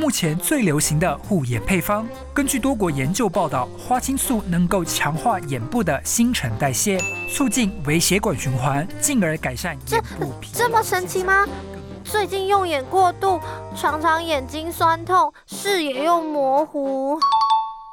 目前最流行的护眼配方，根据多国研究报道，花青素能够强化眼部的新陈代谢，促进微血管循环，进而改善眼部疲这么神奇吗？最近用眼过度，常常眼睛酸痛，视野又模糊。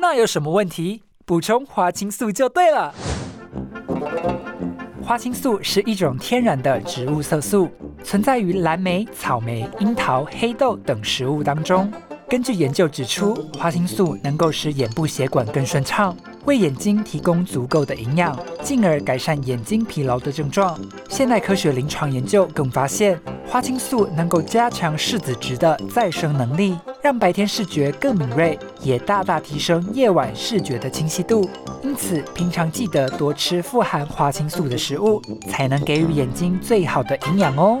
那有什么问题？补充花青素就对了。花青素是一种天然的植物色素。存在于蓝莓、草莓、樱桃、黑豆等食物当中。根据研究指出，花青素能够使眼部血管更顺畅，为眼睛提供足够的营养，进而改善眼睛疲劳的症状。现代科学临床研究更发现，花青素能够加强视子值的再生能力，让白天视觉更敏锐，也大大提升夜晚视觉的清晰度。因此，平常记得多吃富含花青素的食物，才能给予眼睛最好的营养哦。